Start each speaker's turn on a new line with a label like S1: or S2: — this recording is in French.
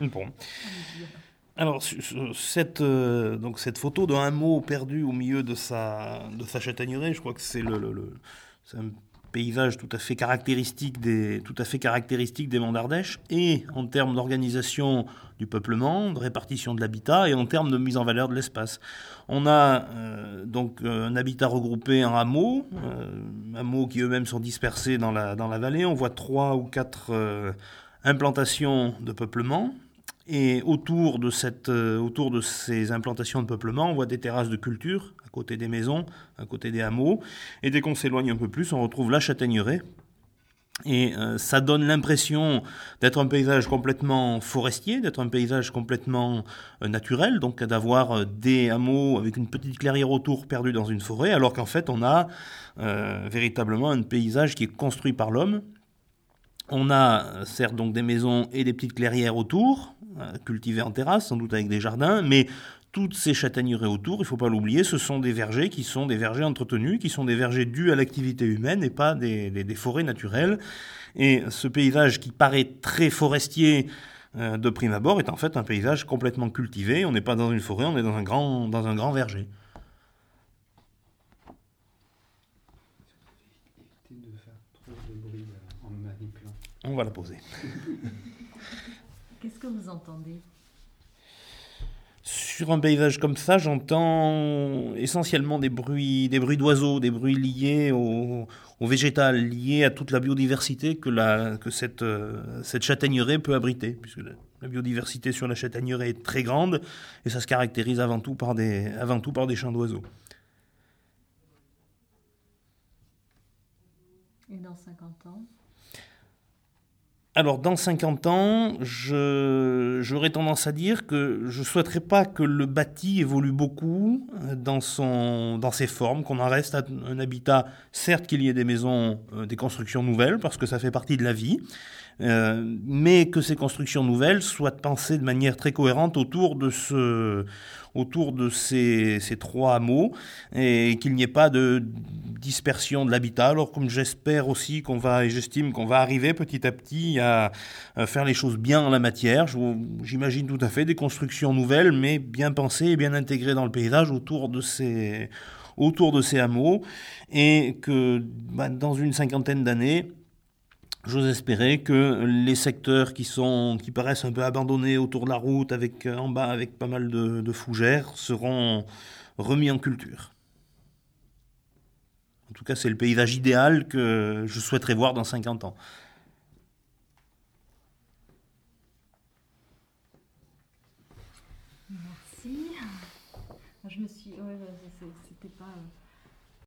S1: Bon. Alors, cette, euh, donc cette photo d'un mot perdu au milieu de sa, de sa châtaigneraie, je crois que c'est le, le, un paysage tout à fait caractéristique des, tout à fait caractéristique des Monts d'Ardèche, et en termes d'organisation du peuplement, de répartition de l'habitat, et en termes de mise en valeur de l'espace. On a euh, donc un habitat regroupé en hameaux, euh, hameaux qui eux-mêmes sont dispersés dans la, dans la vallée. On voit trois ou quatre implantations de peuplement, et autour de, cette, euh, autour de ces implantations de peuplement, on voit des terrasses de culture à côté des maisons, à côté des hameaux. Et dès qu'on s'éloigne un peu plus, on retrouve la châtaigneraie. Et euh, ça donne l'impression d'être un paysage complètement forestier, d'être un paysage complètement euh, naturel, donc d'avoir des hameaux avec une petite clairière autour perdue dans une forêt, alors qu'en fait on a véritablement un paysage qui est construit par l'homme. On a certes donc des maisons et des petites clairières autour, euh, cultivés en terrasse, sans doute avec des jardins, mais toutes ces châtaigneraies autour, il ne faut pas l'oublier, ce sont des vergers qui sont des vergers entretenus, qui sont des vergers dus à l'activité humaine et pas des, forêts naturelles. Et ce paysage qui paraît très forestier euh, de prime abord est en fait un paysage complètement cultivé. On n'est pas dans une forêt, on est dans un grand, dans un grand verger. On va la poser.
S2: Qu'est-ce que vous entendez?
S1: Sur un paysage comme ça, j'entends essentiellement des bruits, des bruits d'oiseaux, des bruits liés au, végétal, liés à toute la biodiversité que, la, que cette, euh, cette châtaigneraie peut abriter, puisque la, biodiversité sur la châtaigneraie est très grande et ça se caractérise avant tout par des, avant tout par des chants d'oiseaux.
S2: Et dans 50 ans?
S1: Alors, dans 50 ans, j'aurais tendance à dire que je ne souhaiterais pas que le bâti évolue beaucoup euh, dans, son, dans ses formes, qu'on en reste à un habitat, certes qu'il y ait des maisons, euh, des constructions nouvelles, parce que ça fait partie de la vie, euh, mais que ces constructions nouvelles soient pensées de manière très cohérente autour de ce, autour de ces, ces trois hameaux et qu'il n'y ait pas de dispersion de l'habitat. Alors comme j'espère aussi qu'on va, et j'estime qu'on va arriver petit à petit à, faire les choses bien en la matière, j'imagine tout à fait des constructions nouvelles, mais bien pensées et bien intégrées dans le paysage autour de ces, autour de ces hameaux, et que bah, dans une cinquantaine d'années, J'ose espérer que les secteurs qui, sont, qui paraissent un peu abandonnés autour de la route, avec, en bas avec pas mal de fougères, seront remis en culture. En tout cas, c'est le paysage idéal que je souhaiterais voir dans 50 ans.
S2: Merci. Je me suis. Ouais, c'était pas.